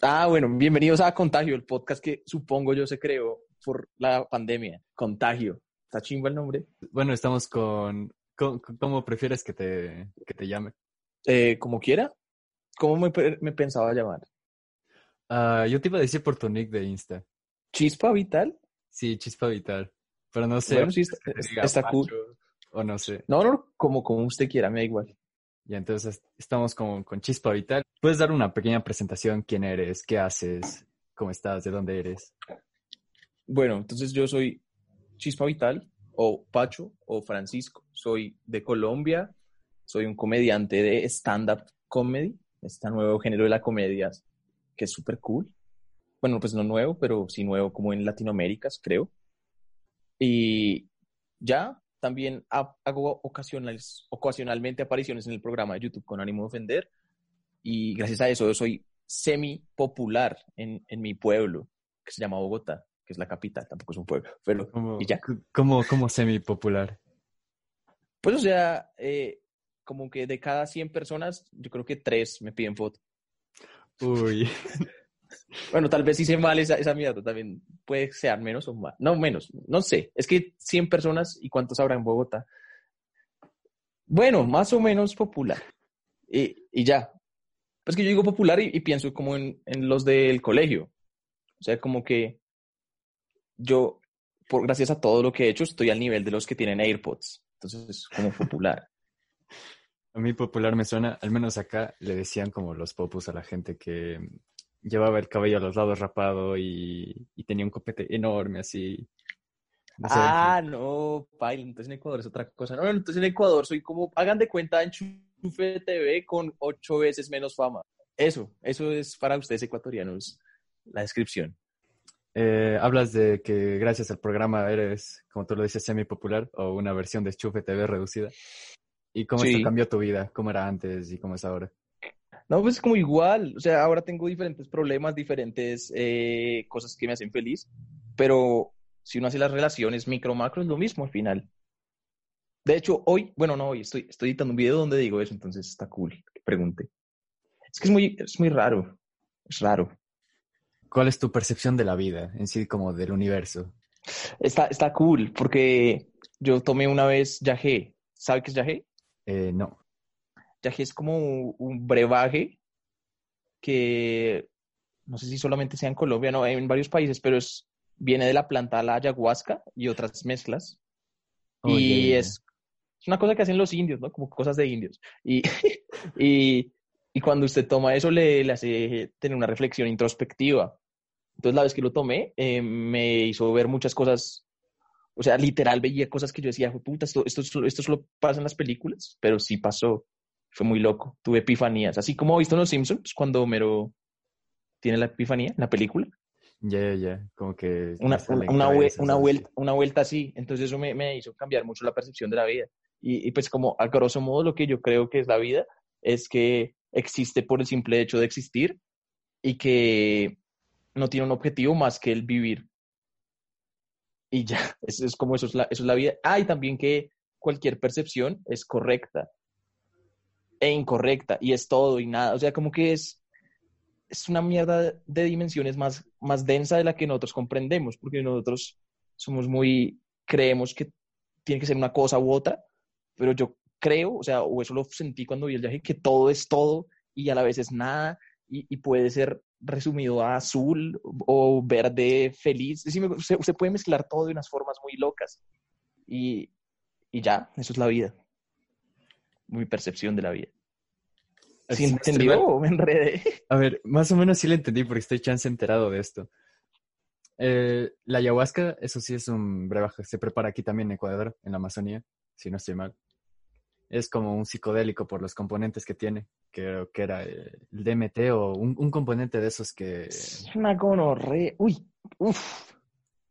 Ah, bueno, bienvenidos a Contagio, el podcast que supongo yo se creó por la pandemia. Contagio. ¿Está chimba el nombre? Bueno, estamos con... con- con- ¿Cómo prefieres que te, que te llame? Eh, como quiera. ¿Cómo me, me pensaba llamar? Ah, yo te iba a decir por tu nick de Insta. ¿Chispa Vital? Sí, Chispa Vital. Pero no sé. Bueno, sí, está, está cool. O no sé. No, no, como, como usted quiera, me da igual. Y entonces estamos con, con Chispa Vital. ¿Puedes dar una pequeña presentación? ¿Quién eres? ¿Qué haces? ¿Cómo estás? ¿De dónde eres? Bueno, entonces yo soy Chispa Vital, o Pacho, o Francisco. Soy de Colombia, soy un comediante de stand-up comedy, este nuevo género de la comedia que es súper cool. Bueno, pues no nuevo, pero sí nuevo como en Latinoamérica, creo. Y ya, también ha- hago ocasionales, ocasionalmente apariciones en el programa de YouTube con ánimo de ofender. Y gracias a eso yo soy semi popular en, en mi pueblo, que se llama Bogotá, que es la capital, tampoco es un pueblo, pero ¿Cómo, ¿Y ya? ¿Cómo, cómo semi popular? pues o sea, eh, como que de cada 100 personas, yo creo que 3 me piden foto. Uy. Bueno, tal vez hice mal esa, esa mierda, también puede ser menos o más. No, menos, no sé. Es que 100 personas y cuántos habrá en Bogotá. Bueno, más o menos popular. Y, y ya. Pues que yo digo popular y, y pienso como en, en los del colegio. O sea, como que yo, por, gracias a todo lo que he hecho, estoy al nivel de los que tienen AirPods. Entonces, es como popular. A mí popular me suena, al menos acá le decían como los popus a la gente que llevaba el cabello a los lados rapado y, y tenía un copete enorme así. No sé, Ah, no, paila, entonces en Ecuador es otra cosa. No, no, entonces en Ecuador soy como, hagan de cuenta en Chufe TV con ocho veces menos fama. Eso, eso es para ustedes ecuatorianos la descripción. eh, hablas de que gracias al programa eres, como tú lo dices, semi popular o una versión de Chufe TV reducida. ¿Y cómo Sí. esto cambió tu vida? ¿Cómo era antes y cómo es ahora? No, pues como igual, o sea, ahora tengo diferentes problemas, diferentes eh, cosas que me hacen feliz, pero si uno hace las relaciones micro-macro es lo mismo al final. De hecho, hoy, bueno, no, hoy estoy, estoy editando un video donde digo eso, entonces está cool que pregunte. Es que es muy, es muy raro, es raro. ¿Cuál es tu percepción de la vida en sí, como del universo? Está, está cool, porque yo tomé una vez yagé. ¿Sabe qué es yagé? Eh, no. Yagé es como un, un brebaje que no sé si solamente sea en Colombia, no, en varios países, pero es, viene de la planta la ayahuasca y otras mezclas. Oh, y ya, ya. es, es una cosa que hacen los indios, ¿no? Como cosas de indios. Y, y, y cuando usted toma eso, le, le hace tener una reflexión introspectiva. Entonces, la vez que lo tomé, eh, me hizo ver muchas cosas. O sea, literal veía cosas que yo decía, puta, esto, esto, esto solo pasa en las películas, pero sí pasó. Fue muy loco. Tuve epifanías. Así como he visto en Los Simpsons, cuando Homero tiene la epifanía en la película. Ya, ya, ya. Como que. Una, una, cabezas vuelta, una vuelta así. Entonces eso me, me hizo cambiar mucho la percepción de la vida. Y, y pues como a grosso modo lo que yo creo que es la vida es que existe por el simple hecho de existir y que no tiene un objetivo más que el vivir. Y ya, eso es como eso es la, eso es la vida. Ah, y también que cualquier percepción es correcta e incorrecta y es todo y nada. O sea, como que es, es una mierda de dimensiones más, más densa de la que nosotros comprendemos, porque nosotros somos muy, creemos que tiene que ser una cosa u otra, pero yo creo, o sea, o eso lo sentí cuando vi el viaje, que todo es todo y a la vez es nada y, puede ser resumido a azul o verde feliz. Sí, se puede mezclar todo de unas formas muy locas y, y ya, eso es la vida. Mi percepción de la vida. ¿Sí Si no estoy entendió o me enredé? A ver, más o menos sí lo entendí porque estoy chance enterado de esto. Eh, la ayahuasca, eso sí es un brebaje, se prepara aquí también en Ecuador, en la Amazonía, si no estoy mal. es como un psicodélico por los componentes que tiene. Creo que era el DMT o un, un componente de esos que... Es una gonorrea. Uy, uff.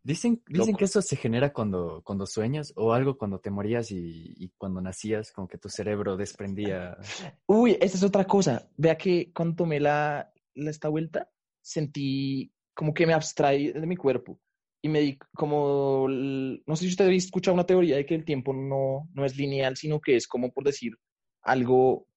Dicen, dicen Loco. que eso se genera cuando, cuando sueñas o algo cuando te morías y, y cuando nacías, como que tu cerebro desprendía... Uy, esa es otra cosa. Vea que cuando tomé la, la- esta vuelta, sentí como que me abstraí de mi cuerpo y me di como, no sé si usted ha escuchado una teoría de que el tiempo no, no es lineal, sino que es como por decir algo,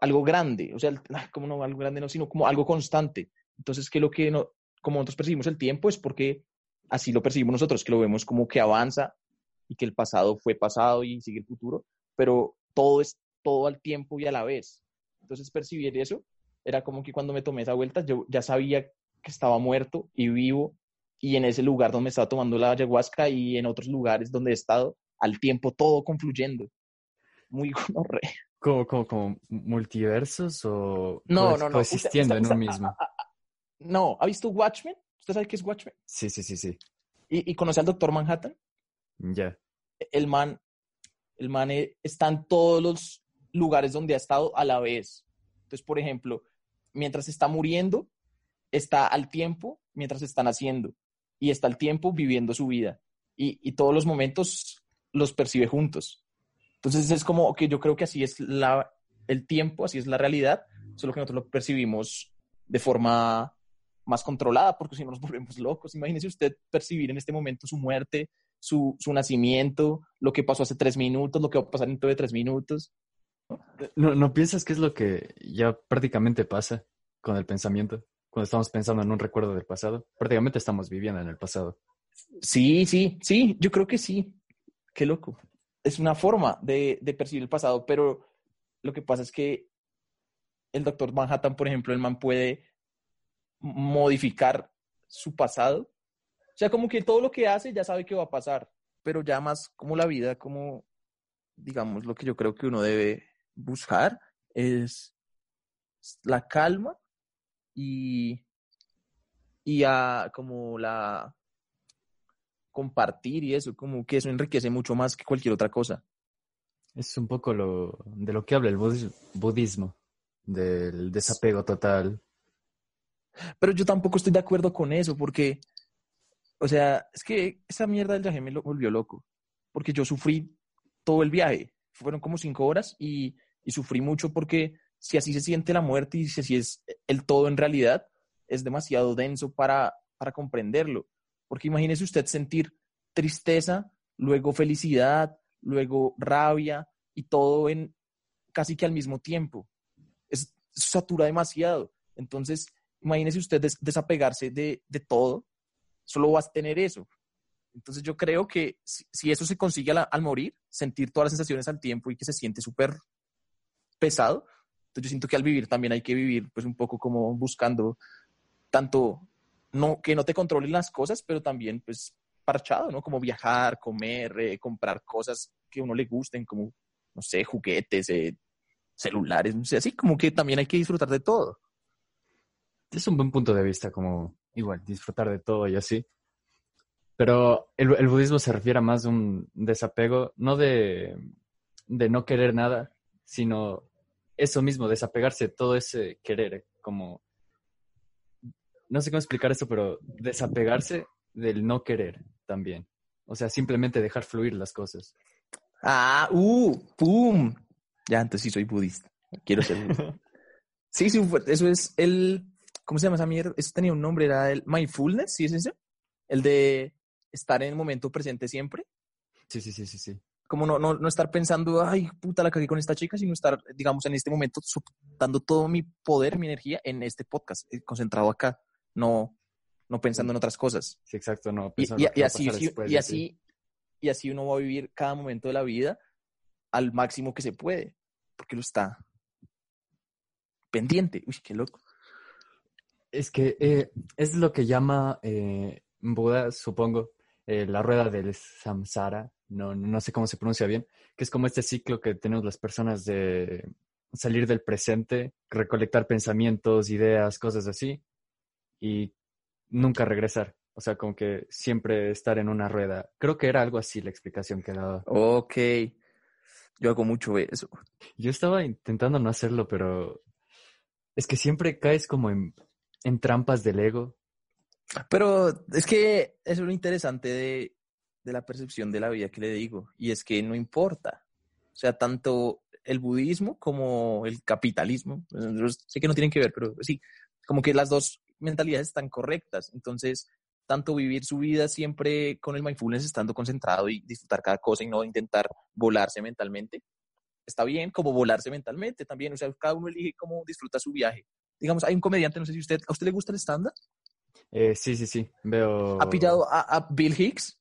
algo grande, o sea, como no algo grande, no, sino como algo constante. Entonces, que lo que no, como nosotros percibimos el tiempo es porque así lo percibimos nosotros, que lo vemos como que avanza y que el pasado fue pasado y sigue el futuro, pero todo es todo al tiempo y a la vez. Entonces percibir eso era como que cuando me tomé esa vuelta yo ya sabía que estaba muerto y vivo y en ese lugar donde estaba tomando la ayahuasca y en otros lugares donde he estado, al tiempo todo confluyendo. Muy gonorrea. Como, como, como multiversos o No, no, no. coexistiendo en un mismo. ah, No, ¿ha visto Watchmen? ¿Usted sabe qué es Watchmen? Sí, sí, sí, sí. ¿Y, y conoce al Doctor Manhattan? Ya. el man, el man eh, está en todos los lugares donde ha estado a la vez. Entonces, por ejemplo, mientras está muriendo, está al tiempo mientras está naciendo y está al tiempo viviendo su vida y, y todos los momentos los percibe juntos. Entonces es como que yo creo que así es la, el tiempo, así es la realidad, solo que nosotros lo percibimos de forma más controlada, porque si no nos volvemos locos. Imagínese usted percibir en este momento su muerte, su, su nacimiento, lo que pasó hace tres minutos, lo que va a pasar dentro de tres minutos. ¿No, ¿No piensas que es lo que ya prácticamente pasa con el pensamiento? Cuando estamos pensando en un recuerdo del pasado. Prácticamente estamos viviendo en el pasado. Sí, sí, sí, yo creo que sí. Qué loco. Es una forma de, de percibir el pasado, pero lo que pasa es que el doctor Manhattan, por ejemplo, el man puede modificar su pasado. O sea, como que todo lo que hace ya sabe que va a pasar, pero ya más como la vida, como, digamos, lo que yo creo que uno debe buscar es la calma y, y a, como la compartir y eso, como que eso enriquece mucho más que cualquier otra cosa. Es un poco lo, de lo que habla el budis- budismo, del desapego total. Pero yo tampoco estoy de acuerdo con eso, porque, o sea, es que esa mierda del viaje me lo volvió loco, porque yo sufrí todo el viaje, fueron como cinco horas y, y sufrí mucho porque si así se siente la muerte y si así es el todo en realidad, es demasiado denso para, para comprenderlo. Porque imagínese usted sentir tristeza, luego felicidad, luego rabia y todo en casi que al mismo tiempo. Es, satura demasiado. Entonces, imagínese usted des- desapegarse de, de todo, solo vas a tener eso. Entonces yo creo que si, eso se consigue al, al morir, sentir todas las sensaciones al tiempo y que se siente súper pesado, entonces yo siento que al vivir también hay que vivir pues un poco como buscando tanto no que no te controlen las cosas, pero también pues parchado, ¿no? Como viajar, comer, eh, comprar cosas que a uno le gusten, como, no sé, juguetes, eh, celulares, no sé, así como que también hay que disfrutar de todo. Es un buen punto de vista, como igual, disfrutar de todo y así. Pero el, el budismo se refiere a más de un desapego, no de, de no querer nada, sino eso mismo, desapegarse de todo ese querer, como, no sé cómo explicar esto, pero desapegarse del no querer también. O sea, simplemente dejar fluir las cosas. Ah, uh, pum. Ya, entonces sí soy budista. Quiero ser budista. sí, sí, eso es el, ¿cómo se llama esa mierda? Eso tenía un nombre, era el mindfulness, ¿sí es eso? El de estar en el momento presente siempre. Sí, sí, sí, sí, sí. Como no, no, no estar pensando, ay, puta, la cagué con esta chica, sino estar, digamos, en este momento dando todo mi poder, mi energía en este podcast, eh, concentrado acá, no, no pensando en otras cosas. Sí, exacto, no. Y, así, después y así, y así uno va a vivir cada momento de la vida al máximo que se puede, porque lo está pendiente. Uy, qué loco. Es que eh, es lo que llama eh, Buda, supongo, eh, la rueda del samsara, no, no sé cómo se pronuncia bien, que es como este ciclo que tenemos las personas de salir del presente, recolectar pensamientos, ideas, cosas así, y nunca regresar. O sea, como que siempre estar en una rueda. Creo que era algo así la explicación que daba. Ok. Yo hago mucho eso. Yo estaba intentando no hacerlo, pero es que siempre caes como en, en trampas del ego. Pero es que es lo interesante de, de la percepción de la vida que le digo, y es que no importa. O sea, tanto el budismo como el capitalismo, pues, sé que no tienen que ver, pero sí, como que las dos mentalidades están correctas. Entonces, tanto vivir su vida siempre con el mindfulness, estando concentrado y disfrutar cada cosa y no intentar volarse mentalmente, está bien, como volarse mentalmente también. O sea, cada uno elige cómo disfruta su viaje. Digamos, hay un comediante, no sé si usted, ¿a usted le gusta el stand-up? Eh, sí, sí, sí, veo... ¿Ha pillado a, Bill Hicks?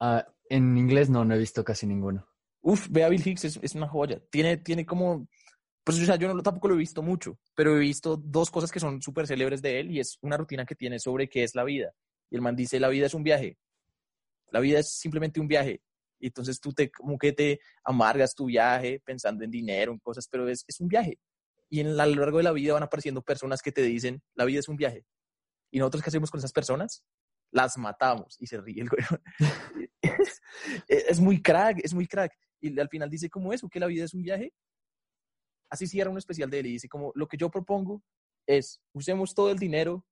Ah, en inglés no, no he visto casi ninguno. Uf, ve a Bill Hicks, es, es una joya. Tiene, tiene como pues o sea, yo no, tampoco lo he visto mucho, pero he visto dos cosas que son súper célebres de él y es una rutina que tiene sobre qué es la vida. Y el man dice, la vida es un viaje. La vida es simplemente un viaje. Y entonces tú te, como que te amargas tu viaje pensando en dinero, en cosas, pero es, es un viaje. Y en, a lo largo de la vida van apareciendo personas que te dicen, la vida es un viaje. ¿Y nosotros qué hacemos con esas personas? Las matamos. Y se ríe el güey. es muy crack, es muy crack. Y al final dice como eso, que la vida es un viaje así cierra un especial de él y dice como lo que yo propongo es usemos todo el dinero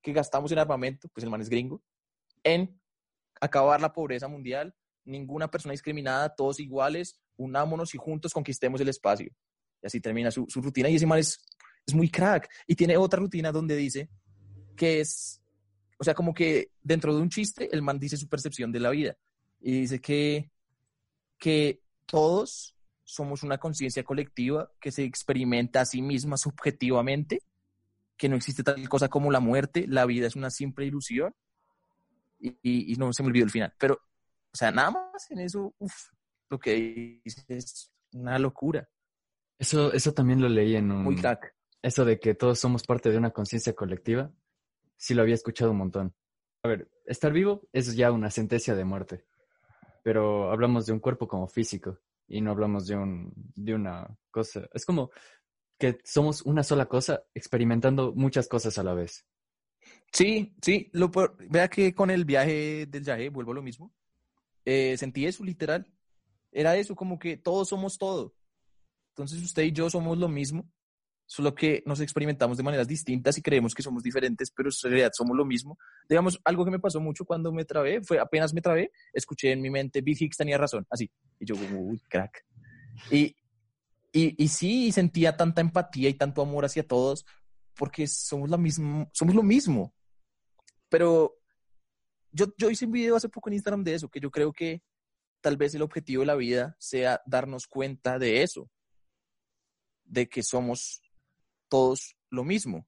que gastamos en armamento, pues el man es gringo, en acabar la pobreza mundial, ninguna persona discriminada, todos iguales, unámonos y juntos conquistemos el espacio. Y así termina su, rutina y ese man es, es muy crack. Y tiene otra rutina donde dice que es, o sea, como que dentro de un chiste, el man dice su percepción de la vida. Y dice que, que todos somos una conciencia colectiva que se experimenta a sí misma subjetivamente, que no existe tal cosa como la muerte, la vida es una simple ilusión. Y, no se me olvidó el final. Pero, o sea, nada más en eso, uff, lo que dice es una locura. Eso, eso también lo leí en un... Muy crack. Eso de que todos somos parte de una conciencia colectiva, sí lo había escuchado un montón. A ver, estar vivo es ya una sentencia de muerte, pero hablamos de un cuerpo como físico y no hablamos de, un, de una cosa. Es como que somos una sola cosa experimentando muchas cosas a la vez. Sí, sí. Lo, vea que con el viaje del viaje, vuelvo a lo mismo, eh, sentí eso literal. Era eso, como que todos somos todo. Entonces usted y yo somos lo mismo solo que nos experimentamos de maneras distintas y creemos que somos diferentes, pero en realidad somos lo mismo. Digamos, algo que me pasó mucho cuando me trabé, fue apenas me trabé, escuché en mi mente, Bill Hicks tenía razón, así. Y yo, uy, crack. Y, y, y sí, sentía tanta empatía y tanto amor hacia todos, porque somos, la misma, somos lo mismo. Pero yo, yo hice un video hace poco en Instagram de eso, que yo creo que tal vez el objetivo de la vida sea darnos cuenta de eso, de que somos todos lo mismo.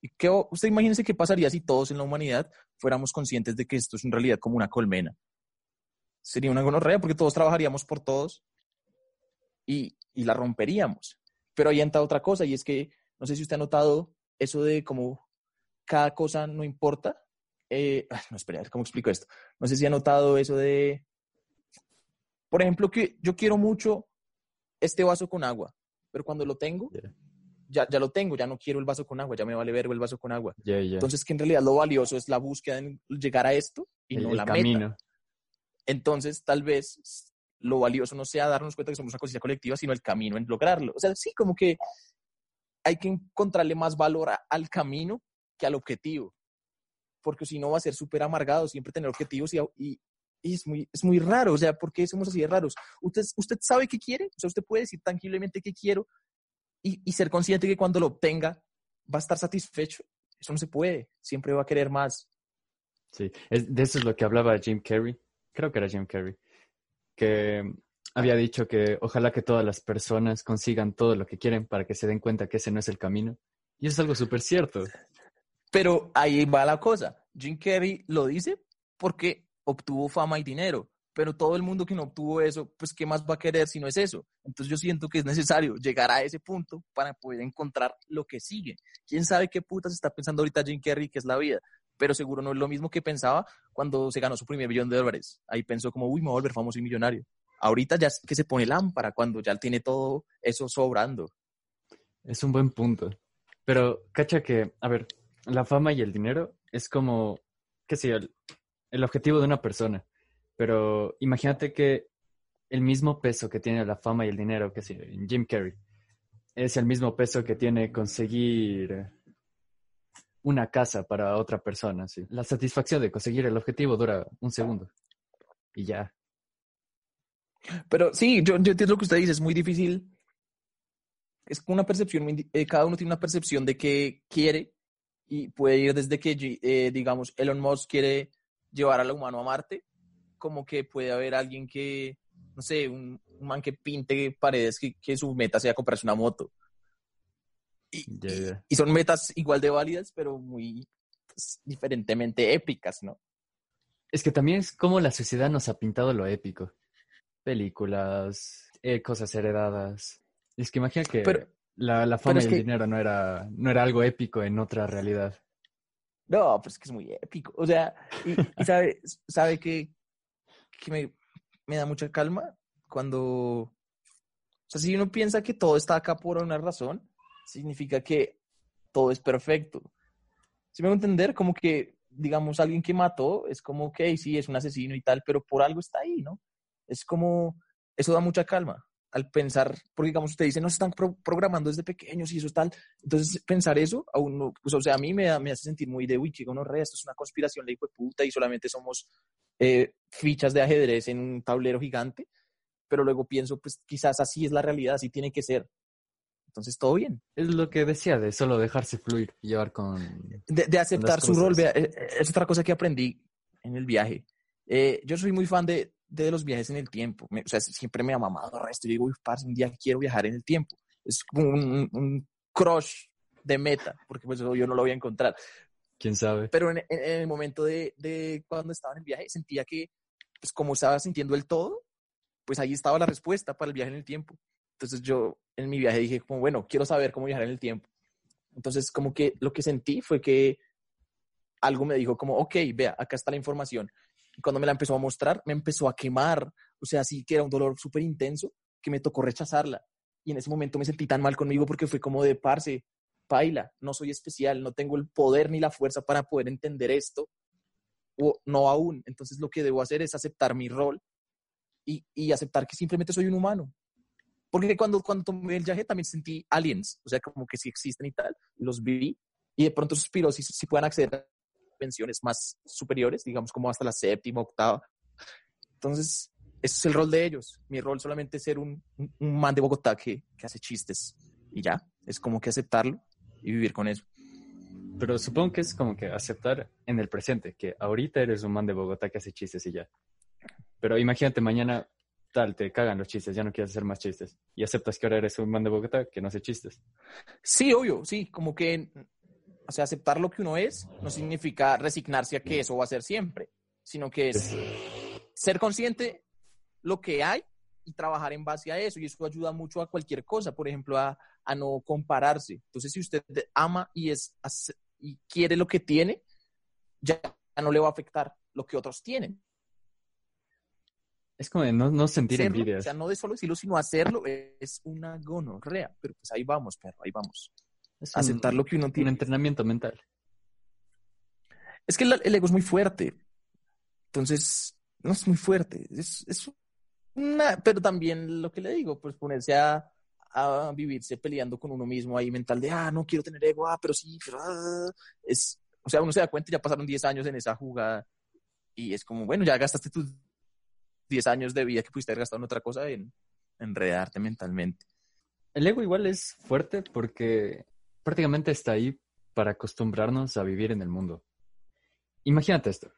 ¿Y qué, usted imagínese qué pasaría si todos en la humanidad fuéramos conscientes de que esto es en realidad como una colmena. Sería una gonorrea porque todos trabajaríamos por todos y, y la romperíamos. Pero ahí entra otra cosa y es que, no sé si usted ha notado eso de como cada cosa no importa. Eh, no, espera, ¿cómo explico esto? No sé si ha notado eso de, por ejemplo, que yo quiero mucho este vaso con agua, pero cuando lo tengo, ya, ya lo tengo, ya no quiero el vaso con agua, ya me vale ver el vaso con agua. Entonces, que en realidad lo valioso es la búsqueda en llegar a esto y no la meta. Entonces, tal vez lo valioso no sea darnos cuenta que somos una conciencia colectiva, sino el camino en lograrlo. O sea, sí, como que hay que encontrarle más valor al camino que al objetivo, porque si no va a ser súper amargado siempre tener objetivos y, y, es, muy, es muy raro, o sea, ¿por qué somos así de raros? ¿Usted, ¿Usted sabe qué quiere? O sea, usted puede decir tangiblemente qué quiero, y, ser consciente que cuando lo obtenga va a estar satisfecho. Eso no se puede, siempre va a querer más. Sí, de eso es lo que hablaba Jim Carrey, creo que era Jim Carrey, que había dicho que ojalá que todas las personas consigan todo lo que quieren para que se den cuenta que ese no es el camino. Y eso es algo súper cierto. Pero ahí va la cosa. Jim Carrey lo dice porque obtuvo fama y dinero pero todo el mundo que no obtuvo eso, pues ¿qué más va a querer si no es eso? Entonces yo siento que es necesario llegar a ese punto para poder encontrar lo que sigue. ¿Quién sabe qué putas está pensando ahorita Jim Carrey que es la vida? Pero seguro no es lo mismo que pensaba cuando se ganó su primer millón de dólares. Ahí pensó como, uy, me voy a volver famoso y millonario. Ahorita ya es que se pone lámpara cuando ya tiene todo eso sobrando. Es un buen punto. Pero, cacha que, a ver, la fama y el dinero es como, qué sé yo, el objetivo de una persona pero imagínate que el mismo peso que tiene la fama y el dinero, que es Jim Carrey. Es el mismo peso que tiene conseguir una casa para otra persona. ¿sí? La satisfacción de conseguir el objetivo dura un segundo y ya. Pero sí, yo, yo entiendo lo que usted dice, es muy difícil. Es una percepción, eh, cada uno tiene una percepción de qué quiere y puede ir desde que, eh, digamos, Elon Musk quiere llevar al humano a Marte, como que puede haber alguien que, no sé, un, man que pinte paredes, que, que, su meta sea comprarse una moto. Y, y, son metas igual de válidas, pero muy pues, diferentemente épicas, ¿no? Es que también es como la sociedad nos ha pintado lo épico. Películas, eh, cosas heredadas. Es que imagina que la, la, fama y el dinero no era, no era algo épico en otra realidad. No, pues es que es muy épico. O sea, y, sabe, sabe que, que me, me da mucha calma cuando, o sea, si uno piensa que todo está acá por una razón, significa que todo es perfecto. Si me voy a entender, como que, digamos, alguien que mató es como, ok, sí, es un asesino y tal, pero por algo está ahí, ¿no? Es como, eso da mucha calma al pensar, porque digamos, usted dice, no se están programando desde pequeños y eso es tal. Entonces, pensar eso, a uno, pues, o sea, a mí me, me hace sentir muy de, uy, chico, no, re, esto es una conspiración hijo de puta y solamente somos eh, fichas de ajedrez en un tablero gigante. Pero luego pienso, pues quizás así es la realidad, así tiene que ser. Entonces, todo bien. Es lo que decía, de solo dejarse fluir y llevar con... De, aceptar su rol. Vea, eh, es otra cosa que aprendí en el viaje. Eh, yo soy muy fan de, de los viajes en el tiempo. o sea, siempre me ha mamado el resto. Yo digo, uy, parce, un día quiero viajar en el tiempo. Es como un, un crush de meta, porque pues yo no lo voy a encontrar. ¿Quién sabe? Pero en, el momento de, de, cuando estaba en el viaje, sentía que, pues como estaba sintiendo el todo, pues ahí estaba la respuesta para el viaje en el tiempo. Entonces yo en mi viaje dije, como, bueno, quiero saber cómo viajar en el tiempo. Entonces como que lo que sentí fue que algo me dijo como, ok, vea, acá está la información. Cuando me la empezó a mostrar, me empezó a quemar. O sea, sí que era un dolor súper intenso que me tocó rechazarla. Y en ese momento me sentí tan mal conmigo porque fue como de parce, paila, no soy especial, no tengo el poder ni la fuerza para poder entender esto, o no aún. Entonces lo que debo hacer es aceptar mi rol y, y aceptar que simplemente soy un humano. Porque cuando, cuando tomé el viaje también sentí aliens, o sea, como que sí existen y tal, los vi y de pronto suspiro si, si puedan acceder pensiones más superiores, digamos como hasta la séptima, octava. Entonces, ese es el rol de ellos. Mi rol solamente es ser un, un, man de Bogotá que, que hace chistes y ya, es como que aceptarlo y vivir con eso. Pero supongo que es como que aceptar en el presente, que ahorita eres un man de Bogotá que hace chistes y ya. Pero imagínate mañana tal, te cagan los chistes, ya no quieres hacer más chistes. Y aceptas que ahora eres un man de Bogotá que no hace chistes. Sí, obvio, sí, como que o sea, aceptar lo que uno es no significa resignarse a que eso va a ser siempre, sino que es ser consciente lo que hay y trabajar en base a eso. Y eso ayuda mucho a cualquier cosa, por ejemplo, a, a no compararse. Entonces, si usted ama y, es, y quiere lo que tiene, ya no le va a afectar lo que otros tienen. Es como de no, no sentir envidia. O sea, no de solo decirlo, sino hacerlo es una gonorrea. Pero pues ahí vamos, perro, ahí vamos aceptar lo que uno tiene. Un entrenamiento mental. Es que el, ego es muy fuerte. Entonces, no es muy fuerte. Es, es una, pero también lo que le digo, pues ponerse a, a, vivirse peleando con uno mismo ahí mental de, ah, no quiero tener ego, ah, pero sí, ah", es, o sea, uno se da cuenta, ya pasaron 10 años en esa jugada y es como, bueno, ya gastaste tus 10 años de vida que pudiste haber gastado en otra cosa en enredarte mentalmente. El ego igual es fuerte porque prácticamente está ahí para acostumbrarnos a vivir en el mundo. Imagínate esto.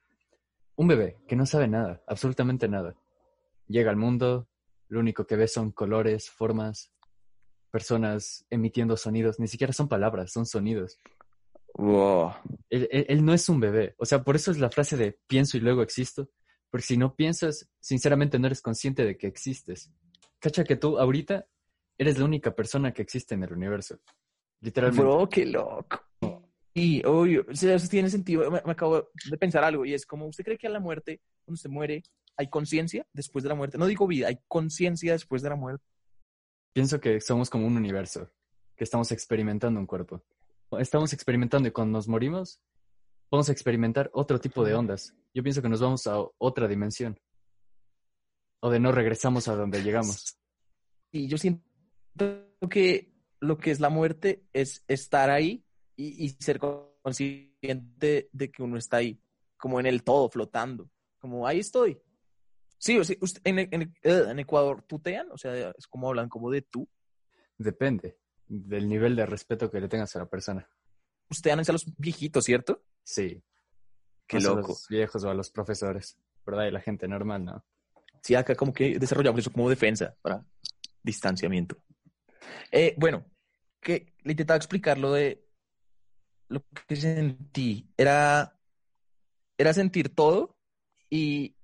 Un bebé que no sabe nada, absolutamente nada. Llega al mundo, lo único que ve son colores, formas, personas emitiendo sonidos, ni siquiera son palabras, son sonidos. Él, no es un bebé. O sea, por eso es la frase de pienso y luego existo. Porque si no piensas, sinceramente no eres consciente de que existes. Cacha que tú ahorita eres la única persona que existe en el universo. Literalmente. Bro, qué loco. Y obvio, eso tiene sentido. Me, acabo de pensar algo y es como, ¿usted cree que a la muerte, cuando se muere, hay conciencia después de la muerte? No digo vida, hay conciencia después de la muerte. Pienso que somos como un universo, que estamos experimentando un cuerpo. Estamos experimentando y cuando nos morimos, vamos a experimentar otro tipo de ondas. Yo pienso que nos vamos a otra dimensión. O de no regresamos a donde llegamos. Y yo siento que lo que es la muerte es estar ahí y, y ser consciente de que uno está ahí, como en el todo, flotando, como ahí estoy. Sí, o sea, usted- en, en- eh, en Ecuador tutean, o sea, es como hablan como de tú. Depende del nivel de respeto que le tengas a la persona. Ustedes a los viejitos, ¿cierto? Sí. Qué Más a loco. los viejos o a los profesores. ¿Verdad? Y la gente normal, ¿no? Sí, acá como que desarrollamos eso como defensa para distanciamiento. Eh, bueno, que le intentaba explicar lo de lo que sentí. Era, era sentir todo y,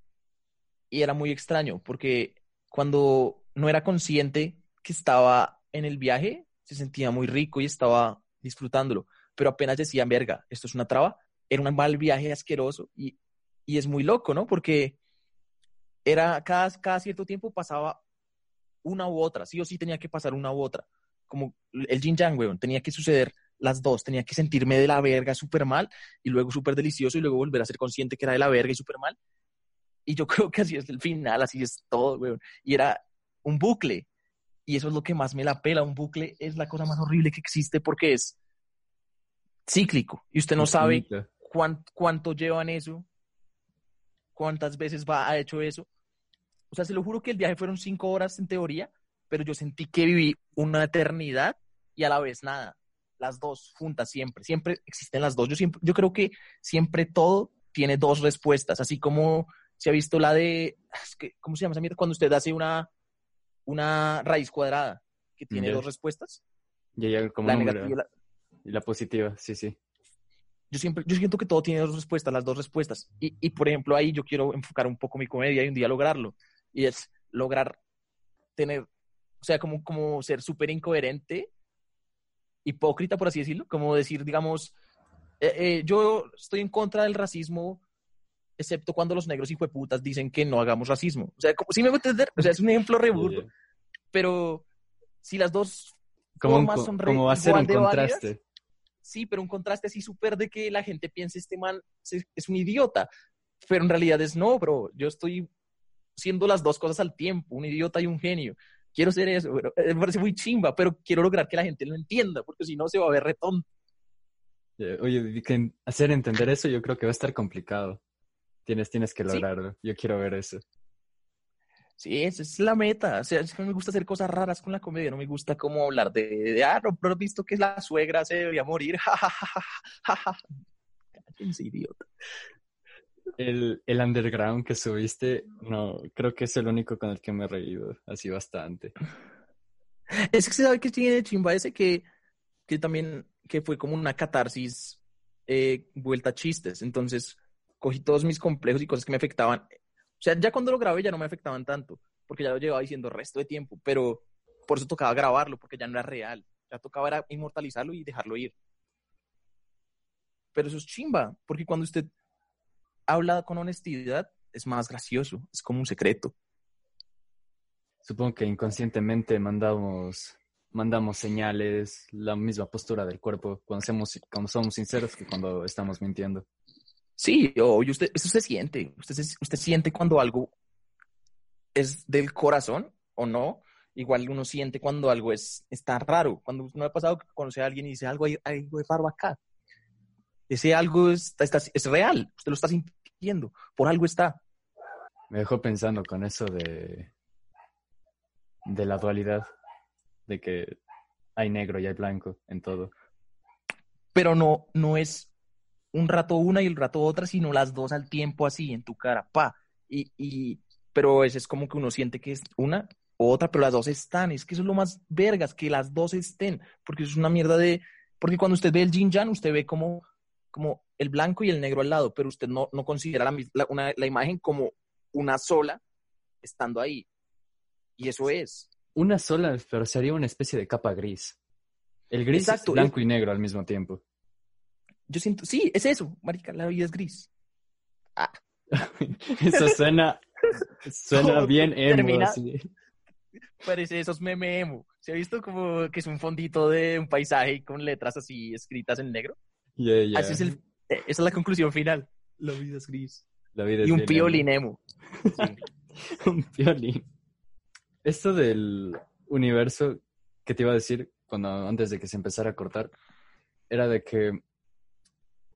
y era muy extraño porque cuando no era consciente que estaba en el viaje, se sentía muy rico y estaba disfrutándolo. Pero apenas decía, verga, esto es una traba, era un mal viaje asqueroso y, y es muy loco, ¿no? Porque era cada, cada cierto tiempo pasaba una u otra, sí o sí tenía que pasar una u otra. Como el yin yang, weón, tenía que suceder las dos, tenía que sentirme de la verga súper mal y luego súper delicioso y luego volver a ser consciente que era de la verga y súper mal. Y yo creo que así es el final, así es todo, weón. Y era un bucle. Y eso es lo que más me la pela. Un bucle es la cosa más horrible que existe porque es cíclico. Y usted no sabe Infinito. cuán- cuánto llevan eso, cuántas veces va, ha hecho eso. O sea, se lo juro que el viaje fueron cinco horas en teoría, pero yo sentí que viví una eternidad y a la vez nada. Las dos juntas siempre, siempre existen las dos. Yo, siempre, yo creo que siempre todo tiene dos respuestas, así como se ha visto la de, es que, ¿cómo se llama esa mierda? Cuando usted hace una, una raíz cuadrada que tiene Ya. dos respuestas, Y hay como la número. negativa y la, la positiva, sí, sí. yo siempre, yo siento que todo tiene dos respuestas, las dos respuestas. Y, y, por ejemplo, ahí yo quiero enfocar un poco mi comedia y un día lograrlo. Y es lograr tener, o sea, como, como ser súper incoherente, hipócrita, por así decirlo, como decir, digamos, eh, eh, yo estoy en contra del racismo, excepto cuando los negros hijueputas dicen que no hagamos racismo. O sea, como, ¿sí me voy a entender? O sea, es un ejemplo re burdo, Ya, ya. pero si las dos Como, un formas co- son como hacer igual un de válidas, contraste. Sí, pero un contraste así súper de que la gente piense este man es un idiota. Pero en realidad es no, bro. Yo estoy siendo las dos cosas al tiempo, un idiota y un genio. Quiero ser eso, pero eh, me parece muy chimba, pero quiero lograr que la gente lo entienda, porque si no se va a ver retón. Eh, Oye, que hacer entender eso yo creo que va a estar complicado. Tienes, tienes que Sí. lograrlo. Yo quiero ver eso. Sí, esa es la meta. O sea, es que me gusta hacer cosas raras con la comedia. No me gusta como hablar de, de ah, no, pero has visto que la suegra se debía morir. Cállense, idiota. El, el underground que subiste, no, creo que es el único con el que me he reído, así bastante. Es que sabe que tiene chimba ese que, que también que fue como una catarsis eh, vuelta a chistes. Entonces cogí todos mis complejos y cosas que me afectaban. O sea, ya cuando lo grabé ya no me afectaban tanto, porque ya lo llevaba diciendo resto de tiempo, pero por eso tocaba grabarlo, porque ya no era real. Ya tocaba era inmortalizarlo y dejarlo ir. Pero eso es chimba, porque cuando usted habla con honestidad, es más gracioso, es como un secreto. Supongo que inconscientemente mandamos, mandamos señales, la misma postura del cuerpo cuando, somos, cuando somos sinceros que cuando estamos mintiendo. Sí, usted, eso se siente. Usted, se- usted siente cuando algo es del corazón o no. Igual uno siente cuando algo es, está raro. Cuando no ha pasado que conoce a alguien y dice algo, hay algo de raro acá. Ese algo está, está- es real. Usted lo está sintiendo. Por algo está. Me dejó pensando con eso de, de la dualidad, de que hay negro y hay blanco en todo. Pero no, no es un rato una y el rato otra, sino las dos al tiempo así en tu cara. Pa. Y, y, pero ese es como que uno siente que es una o otra, pero las dos están. Es que eso es lo más vergas, que las dos estén. Porque eso es una mierda de. Porque cuando usted ve el yin yang, usted ve como, como el blanco y el negro al lado, pero usted no, no considera la, la, una- la imagen como una sola estando ahí. Y eso es. Una sola, pero sería una especie de capa gris. El gris Exacto, es blanco y negro al mismo tiempo. Yo siento, sí, es eso, marica, la vida es gris. Eso suena, suena ¿Cómo bien emo. termina? así. Parece esos meme emo. ¿Se ha visto como que es un fondito de un paisaje con letras así escritas en negro? Ya, ya. Así es el, eh, esa es la conclusión final. La vida es gris. La vida Y un piolín emo. Sí. un violín. Esto del universo que te iba a decir cuando antes de que se empezara a cortar era de que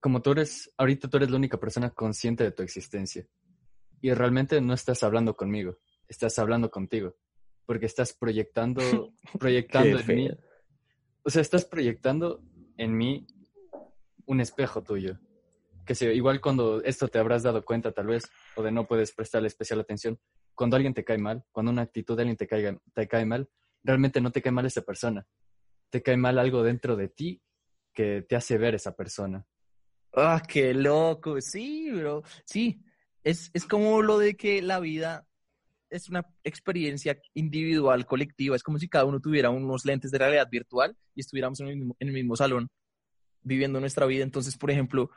como tú eres, ahorita tú eres la única persona consciente de tu existencia y realmente no estás hablando conmigo, estás hablando contigo, porque estás proyectando, proyectando en mí. O sea, estás proyectando en mí un espejo tuyo. Que si, igual cuando esto te habrás dado cuenta tal vez, o de no puedes prestarle especial atención, cuando alguien te cae mal, cuando una actitud de alguien te, caiga, te cae mal, realmente no te cae mal esa persona. Te cae mal algo dentro de ti que te hace ver esa persona. Ah, qué loco. Sí, bro. Sí. Es, es como lo de que la vida es una experiencia individual, colectiva. Es como si cada uno tuviera unos lentes de realidad virtual y estuviéramos en el mismo, en el mismo salón viviendo nuestra vida. Entonces, por ejemplo,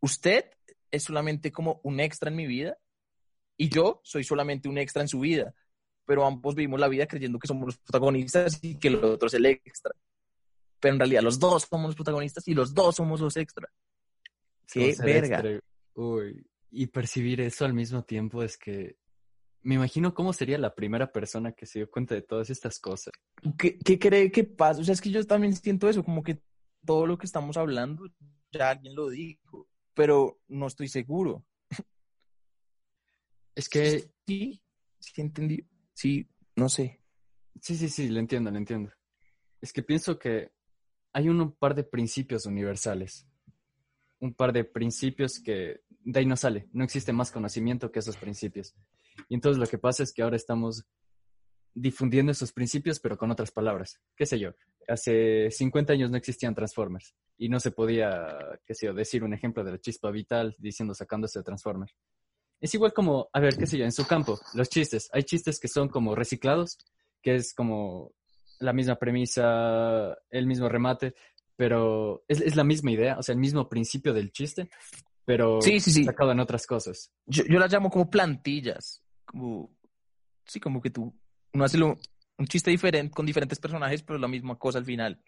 usted es solamente como un extra en mi vida y yo soy solamente un extra en su vida, pero ambos vivimos la vida creyendo que somos los protagonistas y que el otro es el extra. Pero en realidad los dos somos los protagonistas y los dos somos los extra. Qué verga. Uy, y percibir eso al mismo tiempo es que me imagino cómo sería la primera persona que se dio cuenta de todas estas cosas. ¿Qué, qué cree que pasa? O sea, es que yo también siento eso, como que todo lo que estamos hablando ya alguien lo dijo, pero no estoy seguro. Es que... Sí, sí entendí. Sí, no sé. Sí, sí, sí, lo entiendo, lo entiendo. Es que pienso que hay un par de principios universales. Un par de principios que de ahí no sale. No existe más conocimiento que esos principios. Y entonces lo que pasa es que ahora estamos difundiendo esos principios, pero con otras palabras. ¿Qué sé yo? Hace 50 años no existían Transformers y no se podía, qué sé yo, decir un ejemplo de la chispa vital diciendo sacándose de Transformers. Es igual como, a ver, qué sé yo, en su campo, los chistes. Hay chistes que son como reciclados, que es como la misma premisa, el mismo remate, pero es, es la misma idea, o sea, el mismo principio del chiste, pero sí, sí, sí. sacado en otras cosas. Yo, yo las llamo como plantillas, como, sí, como que tú uno hace un chiste diferente con diferentes personajes, pero la misma cosa al final.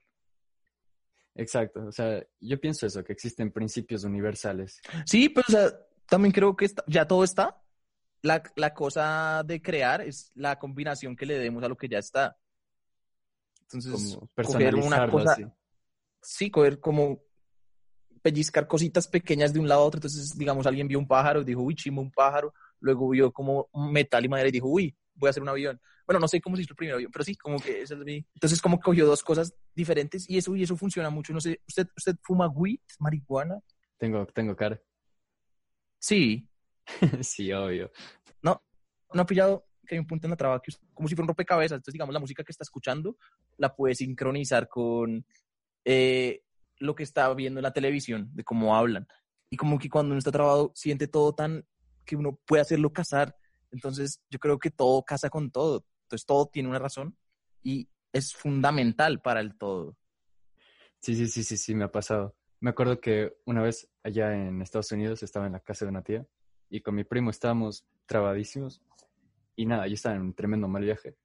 Exacto, o sea, yo pienso eso, que existen principios universales. Sí, pero o sea, también creo que ya todo está. La, la, cosa de crear es la combinación que le demos a lo que ya está. Entonces, coger una cosa. Sí, coger como pellizcar cositas pequeñas de un lado a otro. Entonces, digamos, alguien vio un pájaro y dijo, uy, chimo, un pájaro. Luego vio como metal y madera y dijo, uy, voy a hacer un avión. Bueno, no sé cómo se hizo el primer avión, pero sí, como que eso es mi... Entonces, como cogió dos cosas diferentes y eso, y eso funciona mucho. No sé, ¿usted, usted fuma weed, marihuana? Tengo, tengo cara. Sí. sí, obvio. No, no ha pillado que hay un punto en la traba que como si fuera un rompecabezas. Entonces, digamos, la música que está escuchando la puede sincronizar con eh, lo que está viendo en la televisión, de cómo hablan. Y como que cuando uno está trabado, siente todo tan que uno puede hacerlo casar. Entonces, yo creo que todo casa con todo. Entonces, todo tiene una razón y es fundamental para el todo. Sí, sí, sí, sí, sí, me ha pasado. Me acuerdo que una vez allá en Estados Unidos estaba en la casa de una tía y con mi primo estábamos trabadísimos y nada, yo estaba en un tremendo mal viaje.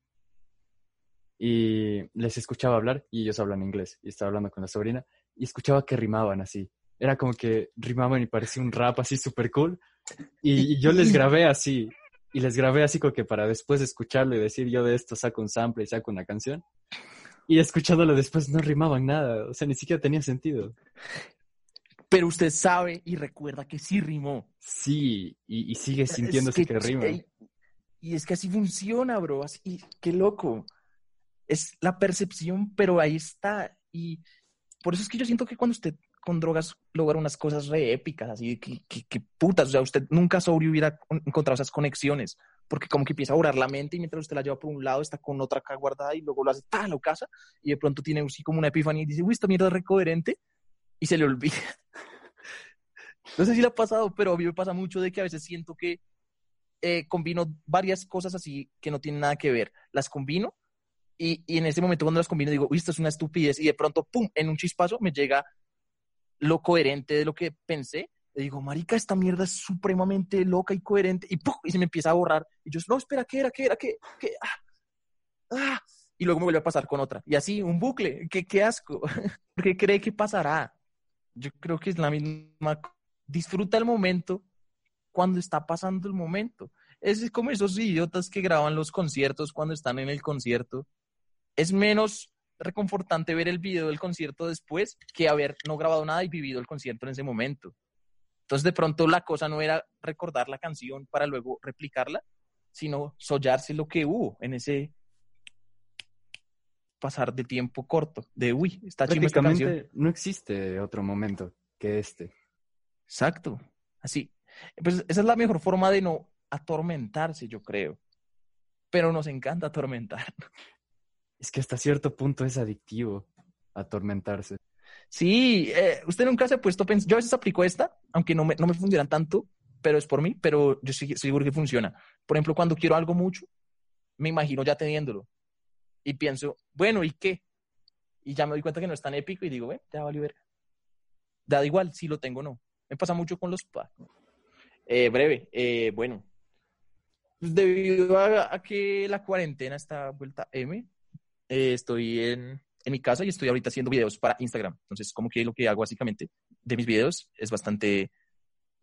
Y les escuchaba hablar y ellos hablan inglés y estaba hablando con la sobrina y escuchaba que rimaban así. Era como que rimaban y parecía un rap así súper cool. Y, y yo les grabé así y les grabé así como que para después escucharlo y decir yo de esto saco un sample y saco una canción. Y escuchándolo después no rimaban nada, o sea, ni siquiera tenía sentido. Pero usted sabe y recuerda que sí rimó. Sí, y, sigue sintiéndose que, rima. Y es que así funciona, bro, así, qué loco. Es la percepción, pero ahí está. Y por eso es que yo siento que cuando usted con drogas lograr unas cosas re épicas, así que, que, putas, o sea, usted nunca sobrio hubiera encontrado esas conexiones, porque como que empieza a orar la mente y mientras usted la lleva por un lado está con otra acá guardada y luego lo hace, ¡pah! lo casa y de pronto tiene así como una epifanía y dice, uy, esta mierda es recoherente y se le olvida. no sé si le ha pasado, pero a mí me pasa mucho de que a veces siento que eh, combino varias cosas así que no tienen nada que ver, las combino y, y en ese momento cuando las combino digo, uy, esto es una estupidez y de pronto, ¡pum!, en un chispazo me llega lo coherente de lo que pensé, le digo, marica, esta mierda es supremamente loca y coherente, y, y se me empieza a borrar. Y yo, no, espera, ¿qué era? ¿Qué era? ¿Qué? ¿Qué? Ah, ah. Y luego me vuelve a pasar con otra. Y así, un bucle. ¿Qué, qué asco? ¿Qué cree que pasará? Yo creo que es la misma. Disfruta el momento cuando está pasando el momento. es como esos idiotas que graban los conciertos cuando están en el concierto. Es menos reconfortante ver el video del concierto después que haber no grabado nada y vivido el concierto en ese momento. Entonces, de pronto la cosa no era recordar la canción para luego replicarla, sino sollarse lo que hubo en ese pasar de tiempo corto, de uy, está chimba esta canción. No existe otro momento que este. Exacto, así. Pues esa es la mejor forma de no atormentarse, yo creo. Pero nos encanta atormentar. Es que hasta cierto punto es adictivo atormentarse. Sí, eh, usted nunca se ha puesto a yo a veces aplico esta, aunque no me, no me funcionan tanto, pero es por mí, pero yo sí, seguro que funciona. Por ejemplo, cuando quiero algo mucho, me imagino ya teniéndolo. Y pienso, bueno, ¿y qué? Y ya me doy cuenta que no es tan épico y digo, bueno, ya valió ver. Da igual si lo tengo o no. Me pasa mucho con los pa. Eh, breve, eh, bueno. Pues debido a, que la cuarentena está vuelta M, eh, estoy en, en mi casa y estoy ahorita haciendo videos para Instagram. Entonces, como que lo que hago básicamente de mis videos es bastante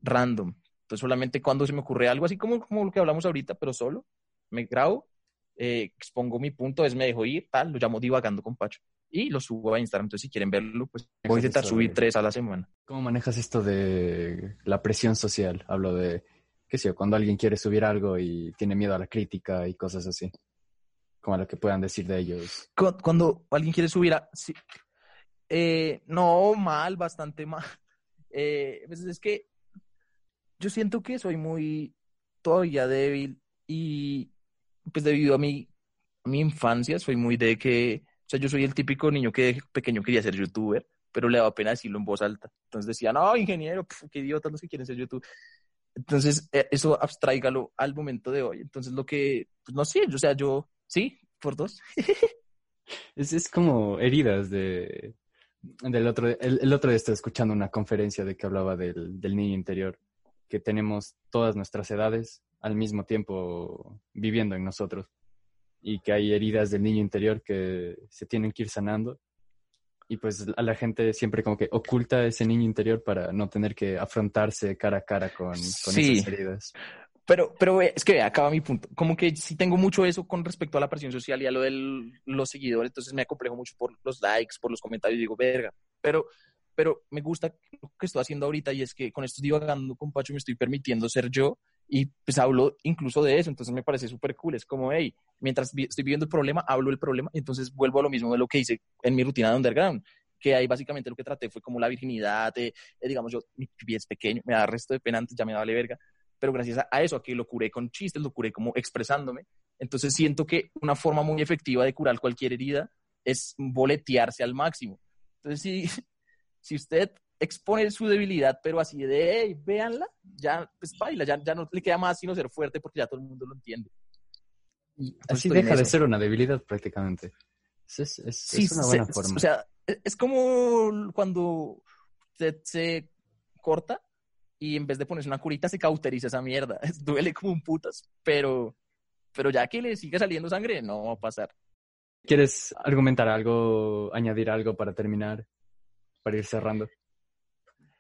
random. Entonces, solamente cuando se me ocurre algo así como, como lo que hablamos ahorita, pero solo, me grabo, eh, expongo mi punto, es me dejo ir, tal, lo llamo divagando con Pacho y lo subo a Instagram. Entonces, si quieren verlo, pues voy a intentar subir tres a la semana. ¿Cómo manejas esto de la presión social? Hablo de, qué sé yo, cuando alguien quiere subir algo y tiene miedo a la crítica y cosas así como a lo que puedan decir de ellos. Cuando alguien quiere subir a... Eh, no, mal, bastante mal. Eh, pues es que yo siento que soy muy todavía débil y pues debido a mi, mi infancia soy muy de que, o sea, yo soy el típico niño que de pequeño quería ser youtuber, pero le daba pena decirlo en voz alta. Entonces decía, no, ingeniero, qué idiotas los que quieren ser youtuber. Entonces, eh, eso abstraígalo al momento de hoy. Entonces, lo que, pues no sé, o sea, yo Sí, por dos. es, es como heridas de, del otro. El, el, otro día estaba escuchando una conferencia de que hablaba del, del niño interior, que tenemos todas nuestras edades al mismo tiempo viviendo en nosotros y que hay heridas del niño interior que se tienen que ir sanando y pues a la gente siempre como que oculta ese niño interior para no tener que afrontarse cara a cara con, con sí. esas heridas. Pero, pero es que acaba mi punto. Como que sí tengo mucho eso con respecto a la presión social y a lo de los seguidores, entonces me acomplejo mucho por los likes, por los comentarios digo, verga. Pero, pero me gusta lo que estoy haciendo ahorita y es que con esto divagando con Pacho me estoy permitiendo ser yo y pues hablo incluso de eso, entonces me parece súper cool. Es como, hey, mientras estoy viviendo el problema, hablo del problema entonces vuelvo a lo mismo de lo que hice en mi rutina de underground que ahí básicamente lo que traté fue como la virginidad, de, digamos, yo, mi pie es pequeño, me da resto de pena antes, ya me vale verga, pero gracias a eso, a que lo curé con chistes, lo curé como expresándome. Entonces siento que una forma muy efectiva de curar cualquier herida es boletearse al máximo. Entonces, si, si usted expone su debilidad, pero así de, hey, véanla, ya, pues baila, ya, ya no le queda más sino ser fuerte porque ya todo el mundo lo entiende. Y así deja de ser una debilidad prácticamente. Es, es, sí, es una buena se, forma. O sea, es como cuando usted se corta y en vez de ponerse una curita se cauteriza esa mierda. Duele como un putas, pero, pero ya que le sigue saliendo sangre, no va a pasar. ¿Quieres argumentar algo, añadir algo para terminar, para ir cerrando?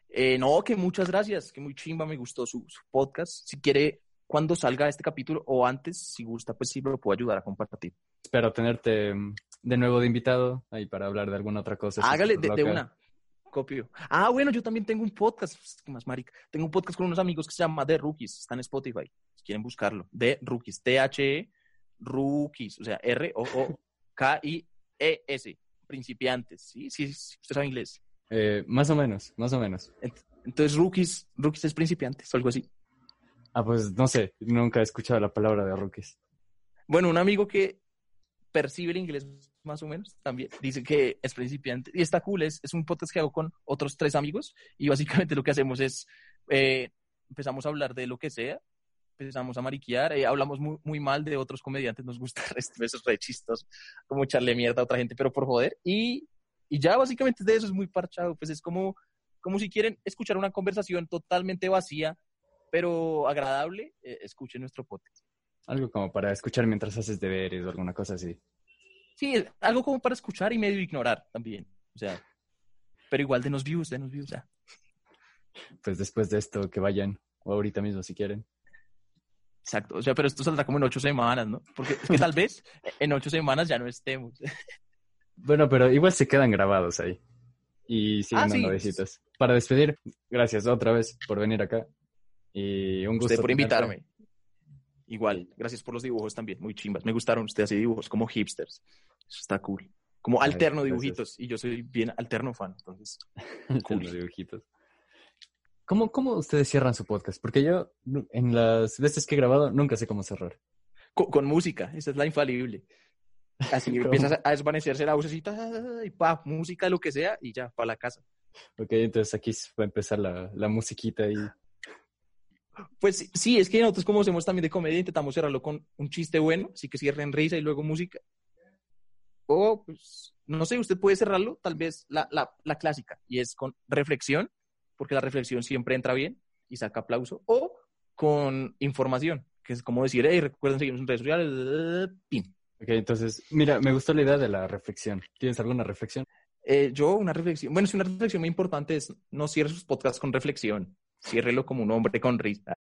Eh, no, que muchas gracias, que muy chimba, me gustó su, su, podcast. Si quiere, cuando salga este capítulo o antes, si gusta, pues sí lo puedo ayudar a compartir. Espero tenerte mm, de nuevo de invitado ahí para hablar de alguna otra cosa. Hágale de, de una copio. Ah, bueno, yo también tengo un podcast, más marica. Tengo un podcast con unos amigos que se llama The Rookies, está en Spotify, si quieren buscarlo. The Rookies, T-H-E, Rookies, o sea, R-O-O-K-I-E-S, principiantes, ¿sí? Sí, sí usted sabe inglés. Eh, más o menos, más o menos. Entonces, Rookies, Rookies es principiantes, o algo así. Ah, pues no sé, nunca he escuchado la palabra de Rookies. Bueno, un amigo que percibe el inglés más o menos, también. Dice que es principiante. Y está cool, es, es un podcast que hago con otros tres amigos y básicamente lo que hacemos es, eh, empezamos a hablar de lo que sea, empezamos a mariquear, eh, hablamos muy, muy, mal de otros comediantes, nos gusta esos re chistos, como echarle mierda a otra gente, pero por joder. Y, y ya básicamente de eso es muy parchado, pues es como, como si quieren escuchar una conversación totalmente vacía, pero agradable, eh, escuchen nuestro podcast. Algo como para escuchar mientras haces deberes o alguna cosa así. Sí, algo como para escuchar y medio ignorar también. O sea, pero igual denos views, denos views ya. Pues después de esto, que vayan, o ahorita mismo si quieren. Exacto, o sea, pero esto saldrá como en ocho semanas, ¿no? Porque es que tal vez en ocho semanas ya no estemos. Bueno, pero igual se quedan grabados ahí. Y siguen Ah, dando sí. besitos. Para despedir, gracias otra vez por venir acá. Y un gusto. Usted por invitarme. Igual, gracias por los dibujos también, muy chimbas. Me gustaron, usted hace dibujos como hipsters. Eso está cool. Como Ay, alterno gracias. dibujitos. Y yo soy bien alterno fan, entonces. Cool. dibujitos. ¿Cómo, ¿Cómo ustedes cierran su podcast? Porque yo, en las veces que he grabado, nunca sé cómo cerrar. Con, con música, esa es la infalible. Así ¿Cómo? empiezas a- a desvanecerse la vocecita y pa, música, lo que sea, y ya, para la casa. Ok, entonces aquí va a empezar la, la musiquita y... Pues sí, es que nosotros como hacemos también de comedia, intentamos cerrarlo con un chiste bueno, así que cierren risa y luego música. O, pues, no sé, usted puede cerrarlo, tal vez la, la, la clásica, y es con reflexión, porque la reflexión siempre entra bien y saca aplauso, o con información, que es como decir, hey, recuerden seguirnos en redes sociales, pin. Ok, entonces, mira, me gustó la idea de la reflexión. ¿Tienes alguna reflexión? Eh, yo, una reflexión, bueno, es una reflexión muy importante, es no cierre sus podcasts con reflexión, ciérrelo como un hombre con risa.